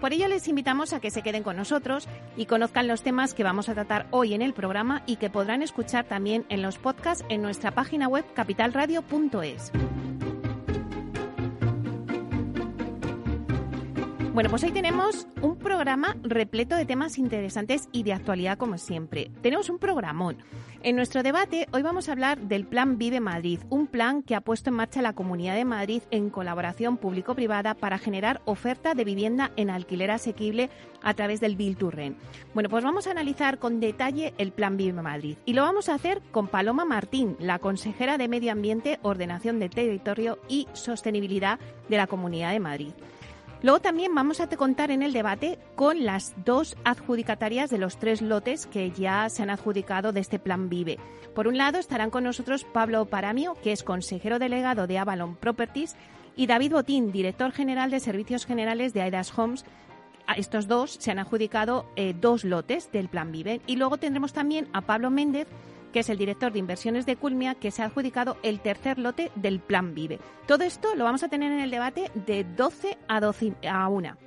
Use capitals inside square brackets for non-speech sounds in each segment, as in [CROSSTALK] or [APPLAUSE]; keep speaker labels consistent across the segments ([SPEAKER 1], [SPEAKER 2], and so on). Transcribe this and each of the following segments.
[SPEAKER 1] Por ello les invitamos a que se queden con nosotros y conozcan los temas que vamos a tratar hoy en el programa y que podrán escuchar también en los podcasts en nuestra página web capitalradio.es. Bueno, pues hoy tenemos un programa repleto de temas interesantes y de actualidad como siempre. Tenemos un programón. En nuestro debate hoy vamos a hablar del Plan Vive Madrid, un plan que ha puesto en marcha la Comunidad de Madrid en colaboración público-privada para generar oferta de vivienda en alquiler asequible a través del Bill to. Bueno, pues vamos a analizar con detalle el Plan Vive Madrid y lo vamos a hacer con Paloma Martín, la consejera de Medio Ambiente, Ordenación del Territorio y Sostenibilidad de la Comunidad de Madrid. Luego también vamos a contar en el debate con las dos adjudicatarias de los tres lotes que ya se han adjudicado de este plan Vive. Por un lado estarán con nosotros Pablo Paramio, que es consejero delegado de Avalon Properties, y David Botín, director general de Servicios Generales de Aidas Homes. Estos dos se han adjudicado eh, dos lotes del plan Vive. Y luego tendremos también a Pablo Méndez, que es el director de inversiones de Culmia, que se ha adjudicado el tercer lote del Plan Vive. Todo esto lo vamos a tener en el debate de 12 a, 12 a 1.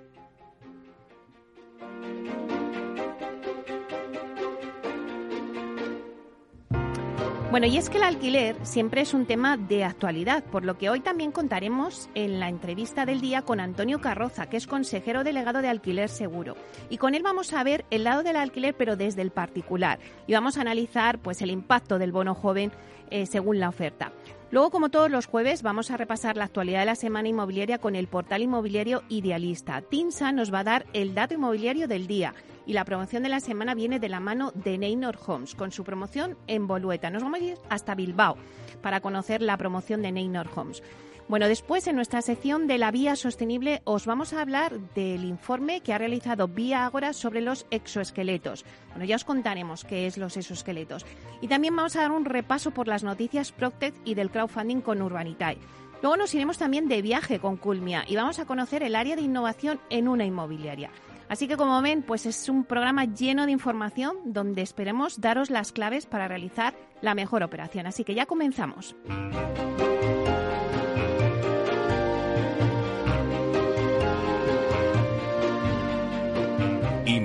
[SPEAKER 1] Bueno, y es que el alquiler siempre es un tema de actualidad, por lo que hoy también contaremos en la entrevista del día con Antonio Carroza, que es consejero delegado de Alquiler Seguro. Y con él vamos a ver el lado del alquiler, pero desde el particular. Y vamos a analizar pues el impacto del bono joven eh, según la oferta. Luego, como todos los jueves, vamos a repasar la actualidad de la semana inmobiliaria con el portal inmobiliario Idealista. Tinsa nos va a dar el dato inmobiliario del día y la promoción de la semana viene de la mano de Neynor Homes con su promoción en Bolueta. Nos vamos a ir hasta Bilbao para conocer la promoción de Neynor Homes. Bueno, después en nuestra sección de la vía sostenible os vamos a hablar del informe que ha realizado Vía Agora sobre los exoesqueletos. Bueno, ya os contaremos qué es los exoesqueletos. Y también vamos a dar un repaso por las noticias Proctet y del crowdfunding con Urbanitae. Luego nos iremos también de viaje con Culmia y vamos a conocer el área de innovación en una inmobiliaria. Así que como ven, pues es un programa lleno de información donde esperemos daros las claves para realizar la mejor operación. Así que ya comenzamos.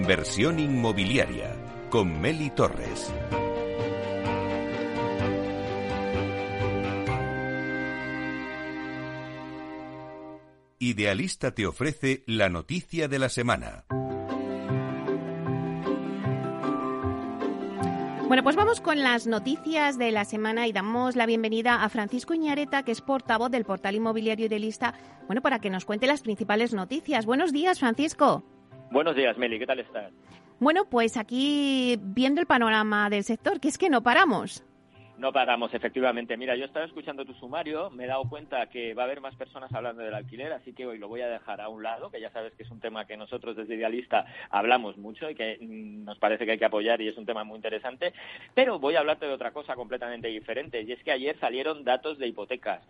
[SPEAKER 2] Inversión inmobiliaria con Meli Torres. Idealista te ofrece la noticia de la semana.
[SPEAKER 1] Bueno, pues vamos con las noticias de la semana y damos la bienvenida a Francisco Iñareta, que es portavoz del portal inmobiliario Idealista, bueno, para que nos cuente las principales noticias. Buenos días, Francisco.
[SPEAKER 3] Buenos días, Meli, ¿qué tal estás?
[SPEAKER 1] Bueno, pues aquí viendo el panorama del sector, que es que no paramos.
[SPEAKER 3] No paramos, efectivamente. Mira, yo estaba escuchando tu sumario, me he dado cuenta que va a haber más personas hablando del alquiler, así que hoy lo voy a dejar a un lado, que ya sabes que es un tema que nosotros desde Idealista hablamos mucho y que mm, nos parece que hay que apoyar y es un tema muy interesante. Pero voy a hablarte de otra cosa completamente diferente, y es que ayer salieron datos de hipotecas.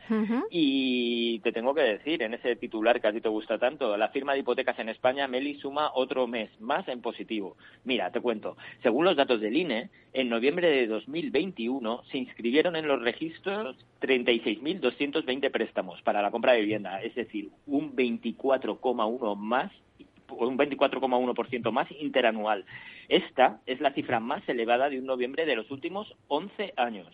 [SPEAKER 3] Y te tengo que decir, en ese titular que a ti te gusta tanto, la firma de hipotecas en España, Meli, suma otro mes más en positivo. Mira, te cuento, según los datos del INE, en noviembre de 2021 se inscribieron en los registros 36.220 préstamos para la compra de vivienda, es decir, un 24,1 más un 24,1% más interanual. Esta es la cifra más elevada de un noviembre de los últimos 11 años.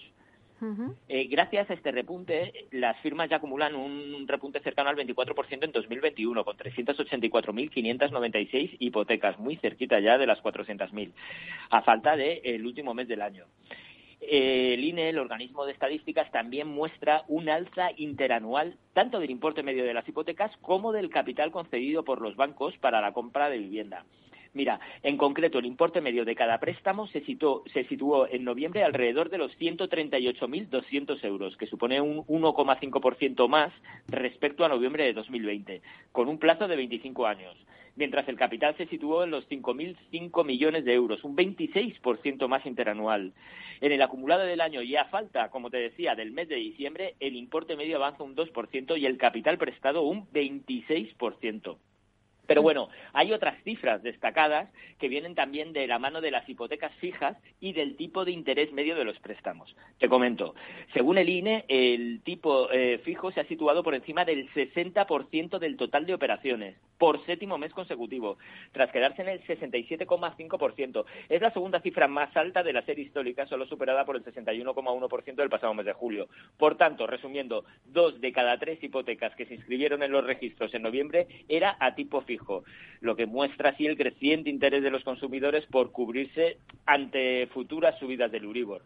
[SPEAKER 3] Eh, gracias a este repunte, las firmas ya acumulan un repunte cercano al 24% en 2021, con 384.596 hipotecas, muy cerquita ya de las 400.000, a falta del último mes del año. Eh, el INE, el organismo de estadísticas, también muestra un alza interanual tanto del importe medio de las hipotecas como del capital concedido por los bancos para la compra de vivienda. Mira, en concreto, el importe medio de cada préstamo se, situó, se situó en noviembre alrededor de los 138.200 euros, que supone un 1,5% más respecto a noviembre de 2020, con un plazo de 25 años mientras el capital se situó en los 5.005 millones de euros, un 26% más interanual. En el acumulado del año y a falta, como te decía, del mes de diciembre, el importe medio avanza un 2% y el capital prestado un 26%. Pero bueno, hay otras cifras destacadas que vienen también de la mano de las hipotecas fijas y del tipo de interés medio de los préstamos. Te comento, según el INE, el tipo eh, fijo se ha situado por encima del 60% del total de operaciones por séptimo mes consecutivo, tras quedarse en el 67,5%. Es la segunda cifra más alta de la serie histórica, solo superada por el 61,1% del pasado mes de julio. Por tanto, resumiendo, dos de cada tres hipotecas que se inscribieron en los registros en noviembre era a tipo fijo lo que muestra así el creciente interés de los consumidores por cubrirse ante futuras subidas del Uribor.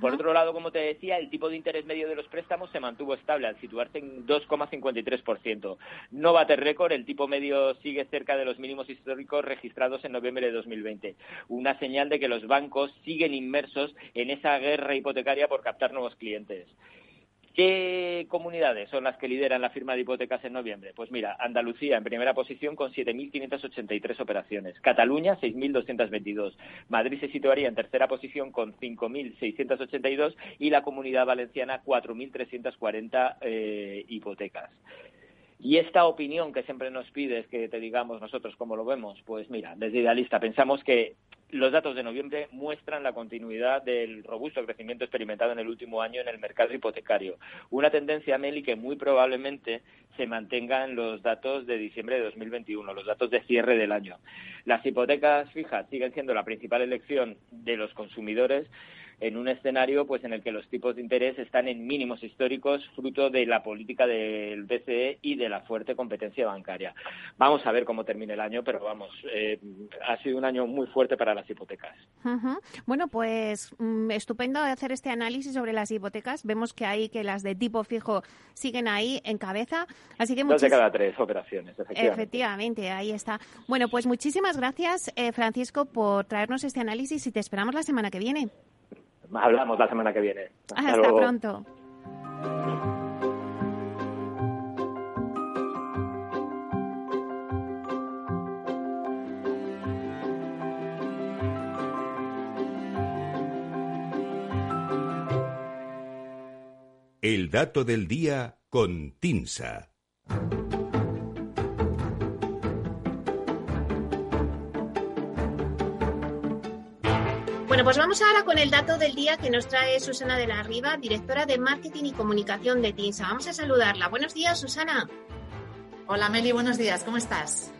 [SPEAKER 3] Por otro lado, como te decía, el tipo de interés medio de los préstamos se mantuvo estable al situarse en 2,53%. No bate récord, el tipo medio sigue cerca de los mínimos históricos registrados en noviembre de 2020. Una señal de que los bancos siguen inmersos en esa guerra hipotecaria por captar nuevos clientes. ¿Qué comunidades son las que lideran la firma de hipotecas en noviembre? Pues mira, Andalucía en primera posición con 7.583 operaciones, Cataluña 6.222, Madrid se situaría en tercera posición con 5.682 y la Comunidad Valenciana 4.340 eh, hipotecas. Y esta opinión que siempre nos pides que te digamos nosotros cómo lo vemos, pues mira, desde Idealista pensamos que los datos de noviembre muestran la continuidad del robusto crecimiento experimentado en el último año en el mercado hipotecario. Una tendencia, Meli, que muy probablemente se mantenga en los datos de diciembre de 2021, los datos de cierre del año. Las hipotecas fijas siguen siendo la principal elección de los consumidores en un escenario pues en el que los tipos de interés están en mínimos históricos fruto de la política del BCE y de la fuerte competencia bancaria. Vamos a ver cómo termina el año, pero vamos, eh, ha sido un año muy fuerte para las hipotecas.
[SPEAKER 1] Bueno, pues mm, estupendo hacer este análisis sobre las hipotecas. Vemos que hay que las de tipo fijo siguen ahí en cabeza, así que
[SPEAKER 3] dos de cada tres operaciones, efectivamente.
[SPEAKER 1] Efectivamente, ahí está. Bueno, pues muchísimas gracias, eh, Francisco, por traernos este análisis y te esperamos la semana que viene
[SPEAKER 3] hablamos la semana que viene.
[SPEAKER 1] Hasta, pronto.
[SPEAKER 2] El dato del día con Tinsa.
[SPEAKER 1] Bueno, pues vamos ahora con el dato del día que nos trae Susana de la Riva, directora de Marketing y Comunicación de TINSA. Vamos a saludarla. Buenos días, Susana.
[SPEAKER 4] Hola, Meli, buenos días. ¿Cómo estás?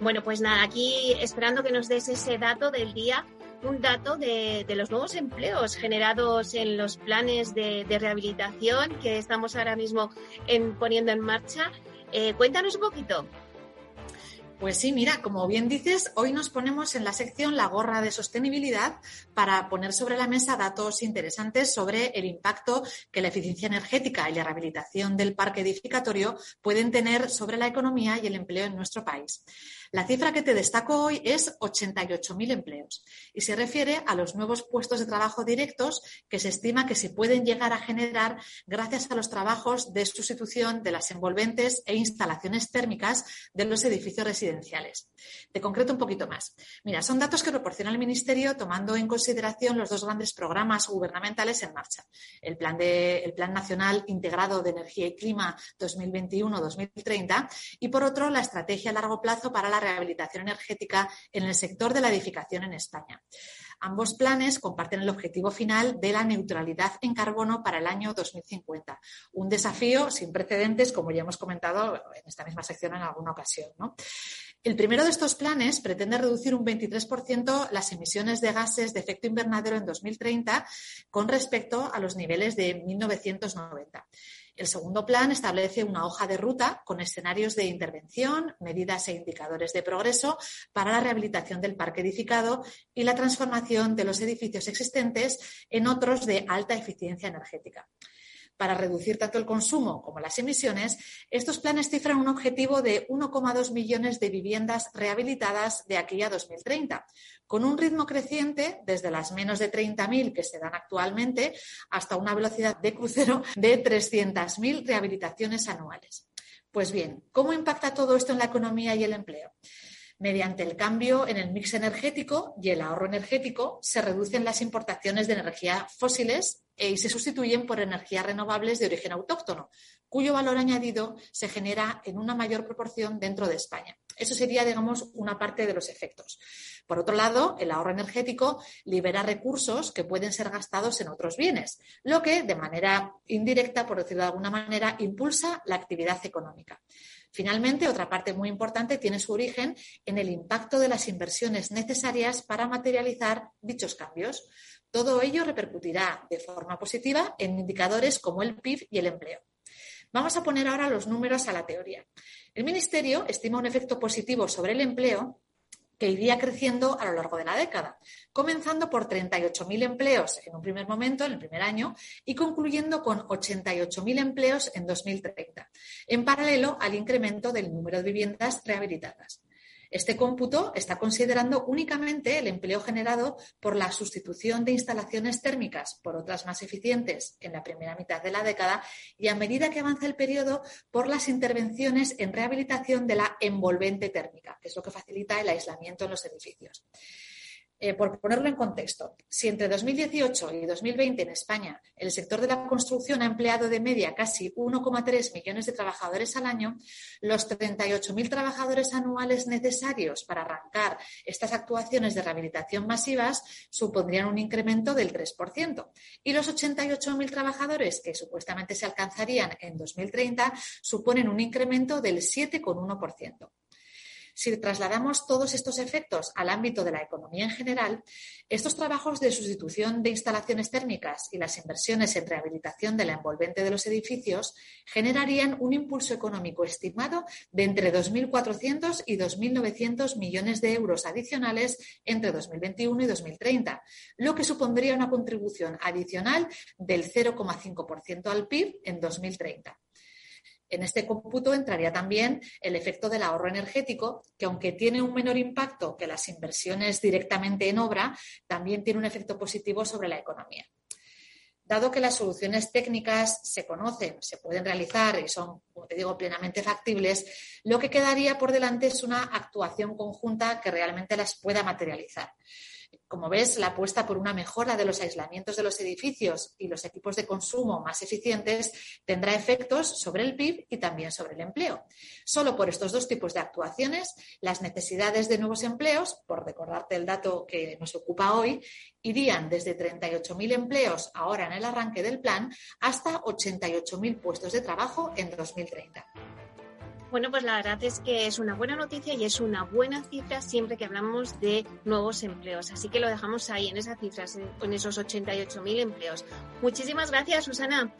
[SPEAKER 1] Bueno, pues nada, aquí esperando que nos des ese dato del día, un dato de, los nuevos empleos generados en los planes de, rehabilitación que estamos ahora mismo poniendo en marcha. Eh, cuéntanos un poquito.
[SPEAKER 4] Pues sí, mira, como bien dices, hoy nos ponemos en la sección La gorra de sostenibilidad para poner sobre la mesa datos interesantes sobre el impacto que la eficiencia energética y la rehabilitación del parque edificatorio pueden tener sobre la economía y el empleo en nuestro país. La cifra que te destaco hoy es 88.000 empleos y se refiere a los nuevos puestos de trabajo directos que se estima que se pueden llegar a generar gracias a los trabajos de sustitución de las envolventes e instalaciones térmicas de los edificios residenciales. Te concreto un poquito más. Mira, son datos que proporciona el Ministerio tomando en consideración los dos grandes programas gubernamentales en marcha. El Plan, de, el plan Nacional Integrado de Energía y Clima 2021-2030 y, por otro, la Estrategia a Largo Plazo para la rehabilitación energética en el sector de la edificación en España. Ambos planes comparten el objetivo final de la neutralidad en carbono para el año 2050, un desafío sin precedentes, como ya hemos comentado en esta misma sección en alguna ocasión. El primero de estos planes pretende reducir un 23% las emisiones de gases de efecto invernadero en 2030 con respecto a los niveles de 1990. El segundo plan establece una hoja de ruta con escenarios de intervención, medidas e indicadores de progreso para la rehabilitación del parque edificado y la transformación de los edificios existentes en otros de alta eficiencia energética para reducir tanto el consumo como las emisiones, estos planes cifran un objetivo de 1,2 millones de viviendas rehabilitadas de aquí a 2030, con un ritmo creciente desde las menos de 30.000 que se dan actualmente hasta una velocidad de crucero de 300.000 rehabilitaciones anuales. Pues bien, ¿cómo impacta todo esto en la economía y el empleo? Mediante el cambio en el mix energético y el ahorro energético se reducen las importaciones de energía fósiles y se sustituyen por energías renovables de origen autóctono, cuyo valor añadido se genera en una mayor proporción dentro de España. Eso sería, digamos, una parte de los efectos. Por otro lado, el ahorro energético libera recursos que pueden ser gastados en otros bienes, lo que, de manera indirecta, por decirlo de alguna manera, impulsa la actividad económica. Finalmente, otra parte muy importante tiene su origen en el impacto de las inversiones necesarias para materializar dichos cambios. Todo ello repercutirá de forma positiva en indicadores como el PIB y el empleo. Vamos a poner ahora los números a la teoría. El Ministerio estima un efecto positivo sobre el empleo que iría creciendo a lo largo de la década, comenzando por 38.000 empleos en un primer momento, en el primer año, y concluyendo con 88.000 empleos en 2030, en paralelo al incremento del número de viviendas rehabilitadas. Este cómputo está considerando únicamente el empleo generado por la sustitución de instalaciones térmicas por otras más eficientes en la primera mitad de la década y a medida que avanza el periodo por las intervenciones en rehabilitación de la envolvente térmica, que es lo que facilita el aislamiento en los edificios. Eh, por ponerlo en contexto, si entre 2018 y 2020 en España el sector de la construcción ha empleado de media casi 1,3 millones de trabajadores al año, los 38.000 trabajadores anuales necesarios para arrancar estas actuaciones de rehabilitación masivas supondrían un incremento del 3%. Y los 88.000 trabajadores que supuestamente se alcanzarían en 2030 suponen un incremento del 7,1%. Si trasladamos todos estos efectos al ámbito de la economía en general, estos trabajos de sustitución de instalaciones térmicas y las inversiones en rehabilitación de la envolvente de los edificios generarían un impulso económico estimado de entre 2.400 y 2.900 millones de euros adicionales entre 2021 y 2030, lo que supondría una contribución adicional del 0,5% al PIB en 2030. En este cómputo entraría también el efecto del ahorro energético, que aunque tiene un menor impacto que las inversiones directamente en obra, también tiene un efecto positivo sobre la economía. Dado que las soluciones técnicas se conocen, se pueden realizar y son, como te digo, plenamente factibles, lo que quedaría por delante es una actuación conjunta que realmente las pueda materializar. Como ves, la apuesta por una mejora de los aislamientos de los edificios y los equipos de consumo más eficientes tendrá efectos sobre el PIB y también sobre el empleo. Solo por estos dos tipos de actuaciones, las necesidades de nuevos empleos, por recordarte el dato que nos ocupa hoy, irían desde 38.000 empleos ahora en el arranque del plan hasta 88.000 puestos de trabajo en 2030.
[SPEAKER 1] Bueno, pues la verdad es que es una buena noticia y es una buena cifra siempre que hablamos de nuevos empleos. Así que lo dejamos ahí en esas cifras, en esos 88.000 empleos. Muchísimas gracias, Susana.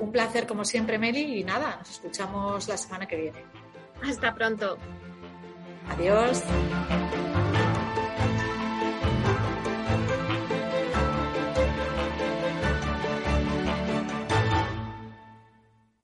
[SPEAKER 4] Un placer como siempre, Meli, y nada, nos escuchamos la semana que viene.
[SPEAKER 1] Hasta pronto.
[SPEAKER 4] Adiós.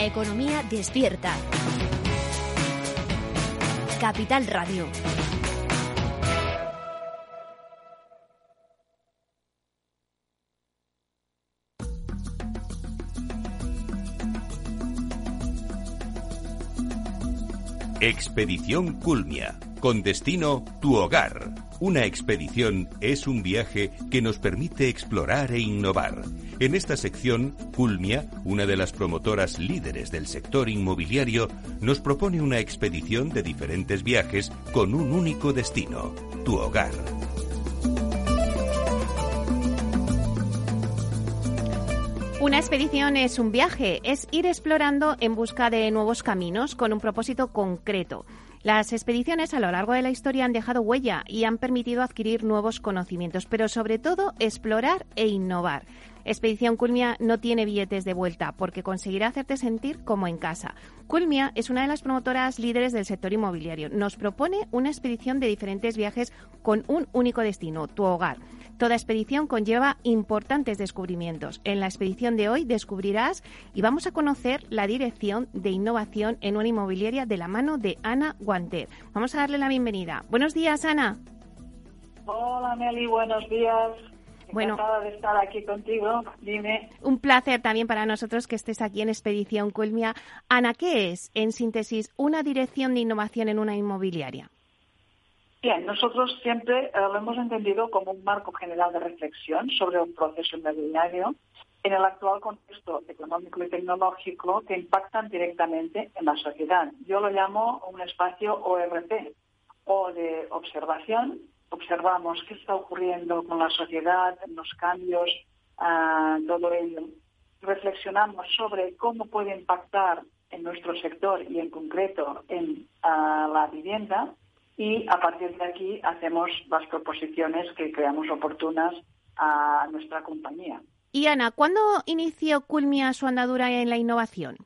[SPEAKER 1] La economía despierta. Capital Radio.
[SPEAKER 2] Expedición Culmia, con destino tu hogar Una expedición es un viaje que nos permite explorar e innovar. En esta sección, Culmia, una de las promotoras líderes del sector inmobiliario, nos propone una expedición de diferentes viajes con un único destino, tu hogar.
[SPEAKER 1] Una expedición es un viaje, es ir explorando en busca de nuevos caminos con un propósito concreto. Las expediciones a lo largo de la historia han dejado huella y han permitido adquirir nuevos conocimientos, pero sobre todo explorar e innovar. Expedición Culmia no tiene billetes de vuelta porque conseguirá hacerte sentir como en casa. Culmia es una de las promotoras líderes del sector inmobiliario. Nos propone una expedición de diferentes viajes con un único destino, tu hogar. Toda expedición conlleva importantes descubrimientos. En la expedición de hoy descubrirás y vamos a conocer la dirección de innovación en una inmobiliaria de la mano de Ana Guanter. Vamos a darle la bienvenida. Buenos días, Ana.
[SPEAKER 5] Hola, Meli, buenos días. Bueno, Encantada de estar aquí contigo. Dime.
[SPEAKER 1] Un placer también para nosotros que estés aquí en Expedición Culmia. Ana, ¿qué es, en síntesis, una dirección de innovación en una inmobiliaria?
[SPEAKER 5] Bien, nosotros siempre eh, lo hemos entendido como un marco general de reflexión sobre un proceso inmobiliario en el actual contexto económico y tecnológico que impactan directamente en la sociedad. Yo lo llamo un espacio ORP o de observación. Observamos qué está ocurriendo con la sociedad, los cambios, ah, todo ello. Reflexionamos sobre cómo puede impactar en nuestro sector y en concreto en ah, la vivienda y a partir de aquí hacemos las proposiciones que creamos oportunas a nuestra compañía.
[SPEAKER 1] Y Ana, ¿cuándo inició Culmia su andadura en la innovación?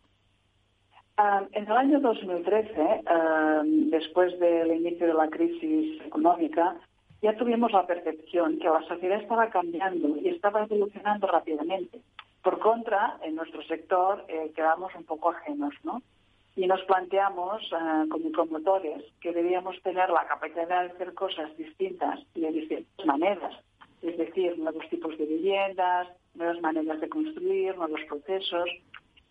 [SPEAKER 5] Ah, en el año 2013, ah, después del inicio de la crisis económica, ya tuvimos la percepción que la sociedad estaba cambiando y estaba evolucionando rápidamente. Por contra, en nuestro sector eh, quedamos un poco ajenos, ¿no? Y nos planteamos eh, como promotores que debíamos tener la capacidad de hacer cosas distintas y de distintas maneras, es decir, nuevos tipos de viviendas, nuevas maneras de construir, nuevos procesos.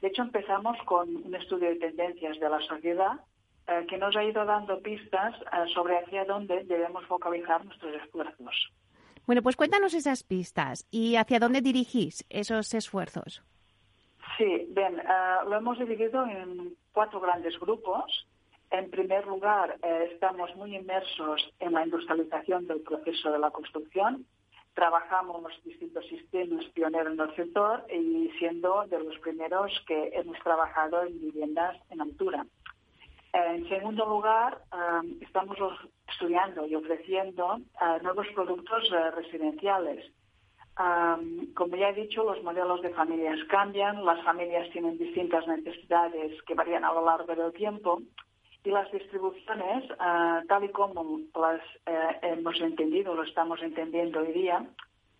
[SPEAKER 5] De hecho, empezamos con un estudio de tendencias de la sociedad eh, que nos ha ido dando pistas eh, sobre hacia dónde debemos focalizar nuestros esfuerzos.
[SPEAKER 1] Bueno, pues cuéntanos esas pistas y hacia dónde dirigís esos esfuerzos.
[SPEAKER 5] Sí, bien, lo hemos dividido en cuatro grandes grupos. En primer lugar, eh, estamos muy inmersos en la industrialización del proceso de la construcción. Trabajamos distintos sistemas pioneros en el sector y siendo de los primeros que hemos trabajado en viviendas en altura. En segundo lugar, eh, estamos estudiando y ofreciendo eh, nuevos productos residenciales como ya he dicho, los modelos de familias cambian, las familias tienen distintas necesidades que varían a lo largo del tiempo y las distribuciones, ah, tal y como las eh, hemos entendido, lo estamos entendiendo hoy día,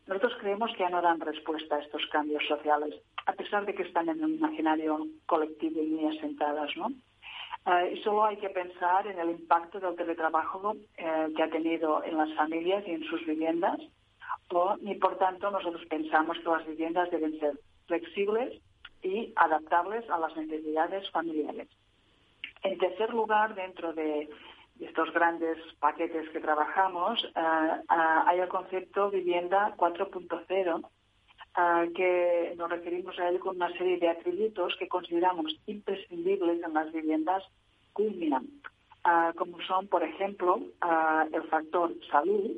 [SPEAKER 5] nosotros creemos que ya no dan respuesta a estos cambios sociales, a pesar de que están en el imaginario colectivo y muy asentadas, ¿no? Ah, y solo hay que pensar en el impacto del teletrabajo eh, que ha tenido en las familias y en sus viviendas, y por tanto nosotros pensamos que las viviendas deben ser flexibles y adaptables a las necesidades familiares. En tercer lugar, dentro de estos grandes paquetes que trabajamos, eh, eh, hay el concepto vivienda 4.0, eh, que nos referimos a él con una serie de atributos que consideramos imprescindibles en las viviendas culminan, como son, por ejemplo, el factor salud,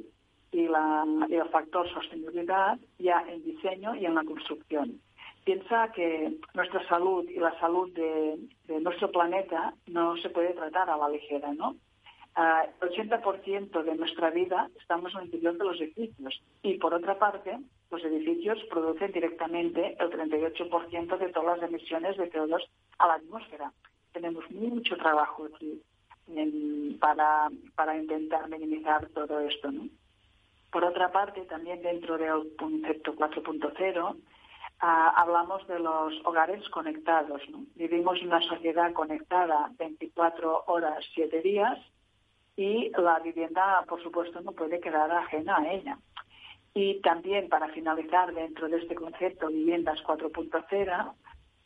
[SPEAKER 5] y, el factor sostenibilidad ya en diseño y en la construcción. Piensa que nuestra salud y la salud de, nuestro planeta no se puede tratar a la ligera, ¿no? Ah, el 80% de nuestra vida estamos en el interior de los edificios y, por otra parte, los edificios producen directamente el 38% de todas las emisiones de CO2 a la atmósfera. Tenemos mucho trabajo aquí para, para intentar minimizar todo esto, ¿no? Por otra parte, también dentro del concepto 4.0, ah, hablamos de los hogares conectados. Vivimos en una sociedad conectada 24 horas, 7 días y la vivienda, por supuesto, no puede quedar ajena a ella. Y también, para finalizar, dentro de este concepto viviendas 4.0,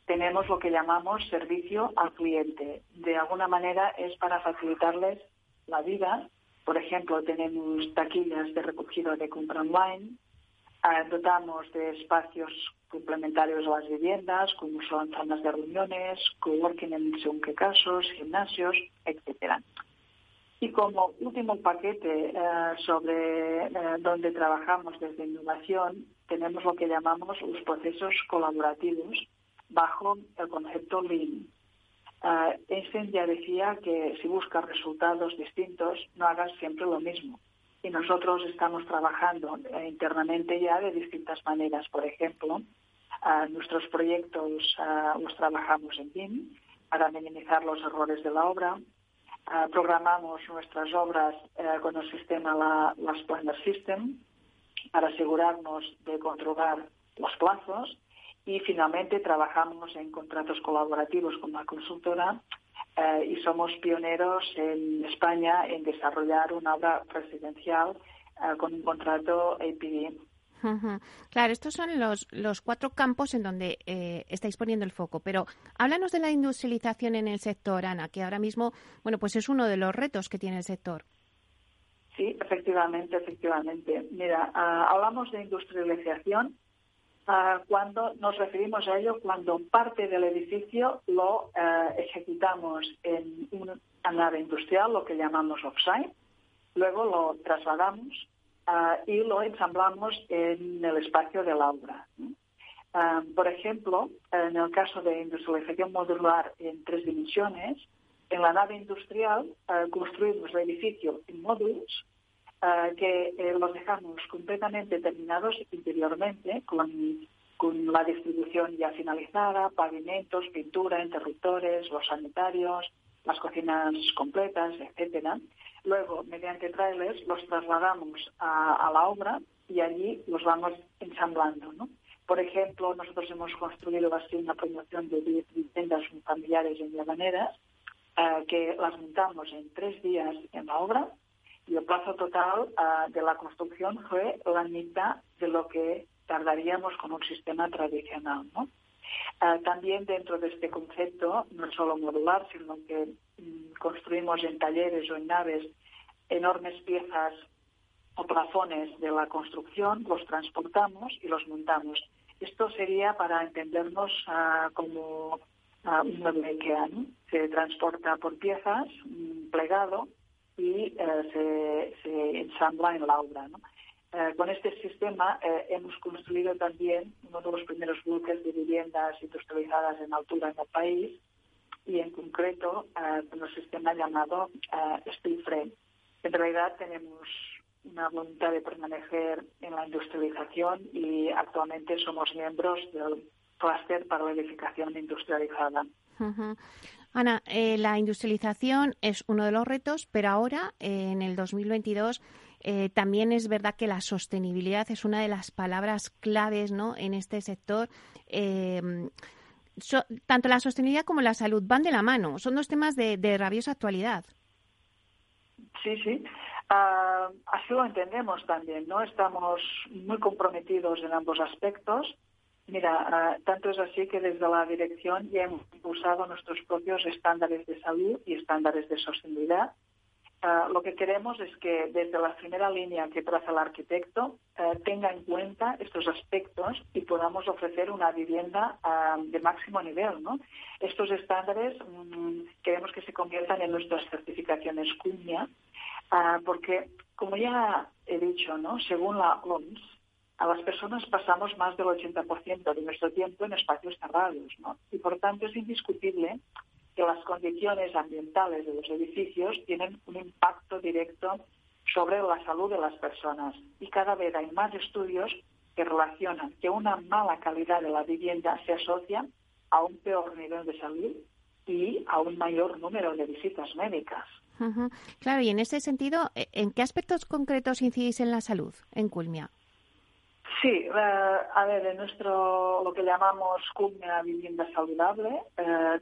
[SPEAKER 5] tenemos lo que llamamos servicio al cliente. De alguna manera es para facilitarles la vida Por ejemplo, tenemos taquillas de recogido de compra online, dotamos de espacios complementarios a las viviendas, como son zonas de reuniones, coworking en según qué casos, gimnasios, etcétera. Y como último paquete eh, sobre eh, donde trabajamos desde innovación, tenemos lo que llamamos los procesos colaborativos bajo el concepto Lean. Uh, Einstein ya decía que si buscas resultados distintos, no hagas siempre lo mismo. Y nosotros estamos trabajando internamente ya de distintas maneras. Por ejemplo, nuestros proyectos los trabajamos en BIM para minimizar los errores de la obra. programamos nuestras obras eh, con el sistema la, las Planner System para asegurarnos de controlar los plazos y finalmente trabajamos en contratos colaborativos con la consultora eh, y somos pioneros en España en desarrollar una obra residencial eh, con un contrato APD.
[SPEAKER 1] Claro, estos son los, los cuatro campos en donde eh, estáis poniendo el foco. Pero háblanos de la industrialización en el sector, Ana, que ahora mismo, bueno, pues es uno de los retos que tiene el sector.
[SPEAKER 5] Sí, efectivamente, efectivamente. Mira, ah, hablamos de industrialización ah, cuando nos referimos a ello cuando parte del edificio lo ah, ejecutamos en una nave industrial, lo que llamamos offsite, luego lo trasladamos y lo ensamblamos en el espacio de la obra. por ejemplo, en el caso de industrialización modular en tres dimensiones, en la nave industrial construimos el edificio en módulos que eh, los dejamos completamente terminados interiormente con, con la distribución ya finalizada, pavimentos, pintura, interruptores, los sanitarios, las cocinas completas, etcétera. Luego, mediante trailers, los trasladamos a, la obra y allí los vamos ensamblando. ¿no? Por ejemplo, nosotros hemos construido así una promoción de 10 viviendas familiares en Llamaneras, eh, que las montamos en tres días en la obra y el plazo total eh, de la construcción fue la mitad de lo que tardaríamos con un sistema tradicional. ¿no? Eh, también dentro de este concepto, no solo modular, sino que mm, construimos en talleres o en naves enormes piezas o plafones de la construcción, los transportamos y los montamos. Esto sería para entendernos uh, como uh, un mueble IKEA. Se transporta por piezas, plegado, y uh, se, se, ensambla en la obra. ¿no? Eh, con este sistema eh, hemos construido también uno de los primeros bloques de viviendas industrializadas en altura en el país y en concreto eh, un sistema llamado Steel Frame. En realidad tenemos una voluntad de permanecer en la industrialización y actualmente somos miembros del clúster para la edificación industrializada.
[SPEAKER 1] Ana, la industrialización es uno de los retos, pero ahora, en el 2022, eh, también es verdad que la sostenibilidad es una de las palabras claves ¿no? en este sector. Eh, tanto la sostenibilidad como la salud van de la mano. Son dos temas de, rabiosa actualidad.
[SPEAKER 5] Sí, sí. Ah, así lo entendemos también, ¿no? Estamos muy comprometidos en ambos aspectos. Mira, ah, tanto es así que desde la dirección ya hemos impulsado nuestros propios estándares de salud y estándares de sostenibilidad Ah, lo que queremos es que desde la primera línea que traza el arquitecto eh, tenga en cuenta estos aspectos y podamos ofrecer una vivienda ah, de máximo nivel. ¿no? Estos estándares mm, queremos que se conviertan en nuestras certificaciones CUMIA, ah, porque, como ya he dicho, ¿no? según la OMS, a las personas pasamos más del 80% de nuestro tiempo en espacios cerrados. Y, por tanto, es indiscutible que las condiciones ambientales de los edificios tienen un impacto directo sobre la salud de las personas y cada vez hay más estudios que relacionan que una mala calidad de la vivienda se asocia a un peor nivel de salud y a un mayor número de visitas médicas.
[SPEAKER 1] Claro, y en ese sentido, ¿en qué aspectos concretos incidís en la salud en Culmia?
[SPEAKER 5] Sí, eh, a ver, en nuestro, lo que llamamos Cumbia Vivienda Saludable, eh,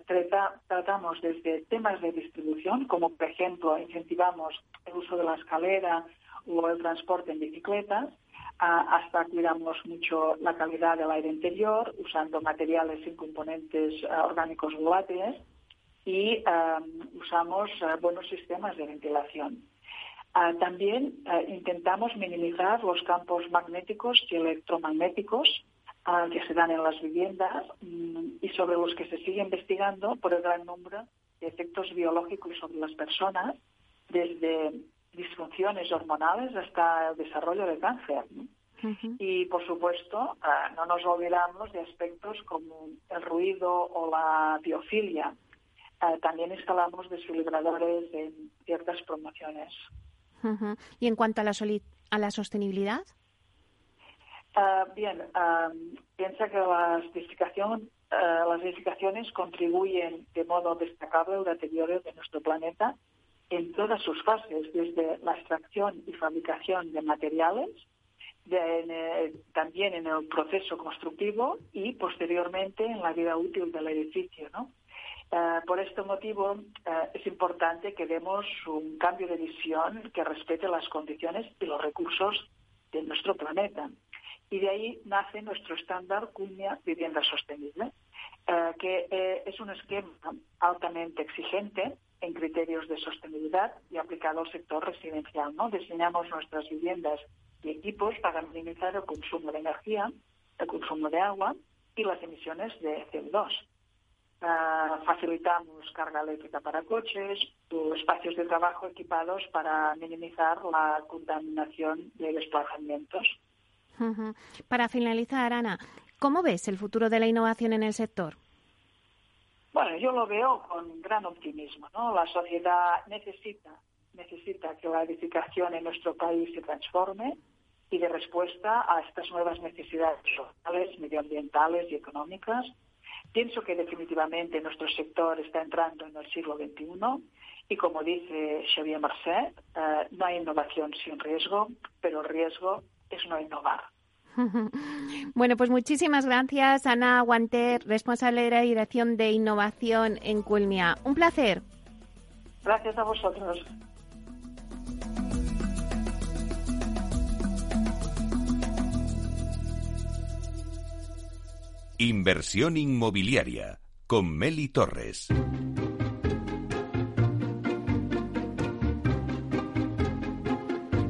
[SPEAKER 5] tratamos desde temas de distribución, como por ejemplo incentivamos el uso de la escalera o el transporte en bicicletas, hasta cuidamos mucho la calidad del aire interior, usando materiales sin componentes eh, orgánicos volátiles y usamos buenos sistemas de ventilación. Ah, también ah, intentamos minimizar los campos magnéticos y electromagnéticos ah, que se dan en las viviendas mm, y sobre los que se sigue investigando por el gran número de efectos biológicos sobre las personas, desde disfunciones hormonales hasta el desarrollo de cáncer. Y, por supuesto, no nos olvidamos de aspectos como el ruido o la biofilia. también instalamos desfibriladores en ciertas promociones.
[SPEAKER 1] ¿Y en cuanto a la, a la sostenibilidad?
[SPEAKER 5] Ah, bien, ah, piensa que edificación, ah, las edificaciones contribuyen de modo destacable al deterioro de nuestro planeta en todas sus fases, desde la extracción y fabricación de materiales, también en el proceso constructivo y posteriormente en la vida útil del edificio, ¿no? Eh, por este motivo eh, es importante que demos un cambio de visión que respete las condiciones y los recursos de nuestro planeta. Y de ahí nace nuestro estándar CUNIA Vivienda Sostenible, eh, que es un esquema altamente exigente en criterios de sostenibilidad y aplicado al sector residencial. ¿no? Diseñamos nuestras viviendas y equipos para minimizar el consumo de energía, el consumo de agua y las emisiones de CO2. Ah, facilitamos carga eléctrica para coches, espacios de trabajo equipados para minimizar la contaminación de desplazamientos.
[SPEAKER 1] Para finalizar, Ana, ¿cómo ves el futuro de la innovación en el sector?
[SPEAKER 5] Bueno, yo lo veo con gran optimismo. ¿no? La sociedad necesita, necesita que la edificación en nuestro país se transforme y de respuesta a estas nuevas necesidades sociales, medioambientales y económicas Pienso que definitivamente nuestro sector está entrando en el siglo XXI y como dice Xavier Marcet, eh, no hay innovación sin riesgo, pero el riesgo es no innovar. [LAUGHS]
[SPEAKER 1] Bueno, pues muchísimas gracias, Ana Guanter, responsable de la Dirección de Innovación en Culmia. Un placer.
[SPEAKER 5] Gracias a vosotros.
[SPEAKER 2] Inversión inmobiliaria con Meli Torres.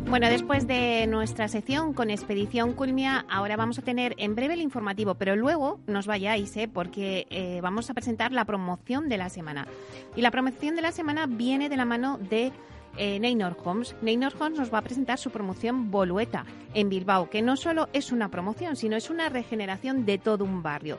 [SPEAKER 1] Bueno, después de nuestra sección con Expedición Culmia, ahora vamos a tener en breve el informativo, pero luego nos vayáis, ¿eh? porque eh, vamos a presentar la promoción de la semana. Y la promoción de la semana viene de la mano de eh, Neynor Homes. Neynor Homes nos va a presentar su promoción Bolueta en Bilbao, que no solo es una promoción, sino es una regeneración de todo un barrio.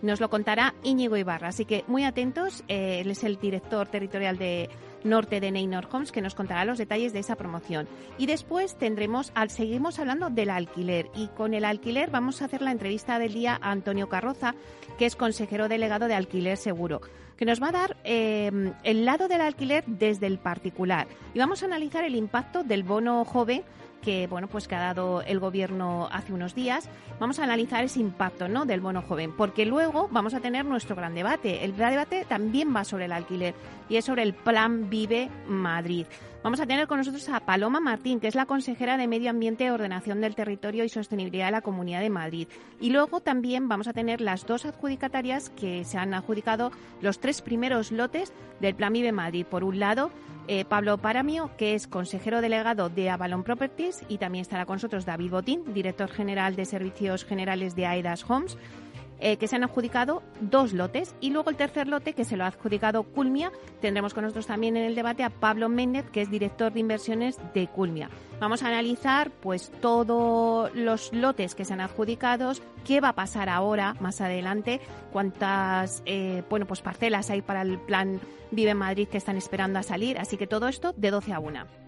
[SPEAKER 1] Nos lo contará Íñigo Ibarra, así que muy atentos. Eh, él es el director territorial de norte de Neynor Homes, que nos contará los detalles de esa promoción. Y después tendremos, al seguimos hablando del alquiler. Y con el alquiler vamos a hacer la entrevista del día a Antonio Carroza, que es consejero delegado de Alquiler Seguro que nos va a dar eh, el lado del alquiler desde el particular. Y vamos a analizar el impacto del bono joven que bueno pues que ha dado el gobierno hace unos días. Vamos a analizar ese impacto no del bono joven porque luego vamos a tener nuestro gran debate. El gran debate también va sobre el alquiler y es sobre el plan Vive Madrid Vamos a tener con nosotros a Paloma Martín, que es la consejera de Medio Ambiente, Ordenación del Territorio y Sostenibilidad de la Comunidad de Madrid. Y luego también vamos a tener las dos adjudicatarias que se han adjudicado los tres primeros lotes del Plan Vive Madrid. Por un lado, eh, Pablo Paramio, que es consejero delegado de Avalon Properties, y también estará con nosotros David Botín, director general de Servicios Generales de AEDAS Homes. Eh, que se han adjudicado dos lotes y luego el tercer lote que se lo ha adjudicado Culmia. Tendremos con nosotros también en el debate a Pablo Méndez, que es director de inversiones de Culmia. Vamos a analizar pues todos los lotes que se han adjudicado, qué va a pasar ahora, más adelante, cuántas eh, bueno pues parcelas hay para el plan Vive Madrid que están esperando a salir. Así que todo esto de 12 a 1.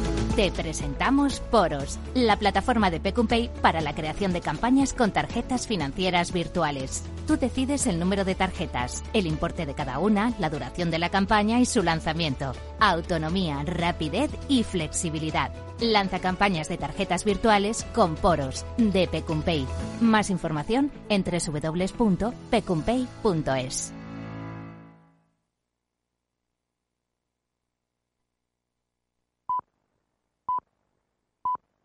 [SPEAKER 6] Te presentamos Poros, la plataforma de Pecumpay para la creación de campañas con tarjetas financieras virtuales. Tú decides el número de tarjetas, el importe de cada una, la duración de la campaña y su lanzamiento. Autonomía, rapidez y flexibilidad. Lanza campañas de tarjetas virtuales con Poros de Pecumpay. Más información en www.pecumpay.es.